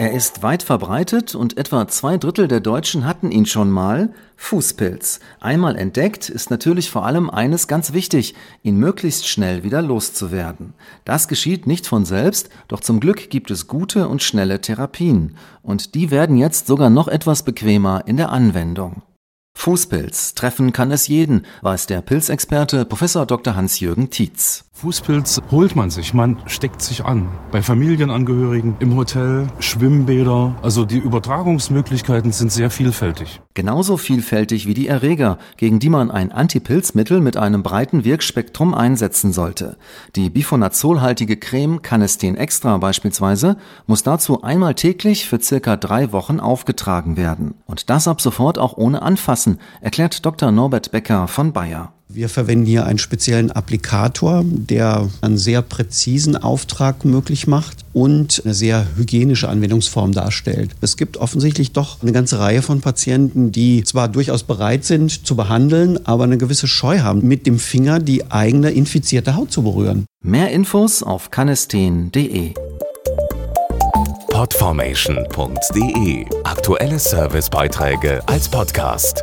Er ist weit verbreitet und etwa zwei Drittel der Deutschen hatten ihn schon mal. Fußpilz. Einmal entdeckt ist natürlich vor allem eines ganz wichtig, ihn möglichst schnell wieder loszuwerden. Das geschieht nicht von selbst, doch zum Glück gibt es gute und schnelle Therapien. Und die werden jetzt sogar noch etwas bequemer in der Anwendung. Fußpilz. Treffen kann es jeden, weiß der Pilzexperte Prof. Dr. Hans-Jürgen Tietz. Fußpilz holt man sich, man steckt sich an. Bei Familienangehörigen, im Hotel, Schwimmbäder. Also die Übertragungsmöglichkeiten sind sehr vielfältig. Genauso vielfältig wie die Erreger, gegen die man ein Antipilzmittel mit einem breiten Wirkspektrum einsetzen sollte. Die bifonazolhaltige Creme Canestin Extra beispielsweise muss dazu einmal täglich für circa drei Wochen aufgetragen werden. Und das ab sofort auch ohne Anfassen, erklärt Dr. Norbert Becker von Bayer. Wir verwenden hier einen speziellen Applikator, der einen sehr präzisen Auftrag möglich macht und eine sehr hygienische Anwendungsform darstellt. Es gibt offensichtlich doch eine ganze Reihe von Patienten, die zwar durchaus bereit sind zu behandeln, aber eine gewisse Scheu haben, mit dem Finger die eigene infizierte Haut zu berühren. Mehr Infos auf canesten.de. Podformation.de Aktuelle Servicebeiträge als Podcast.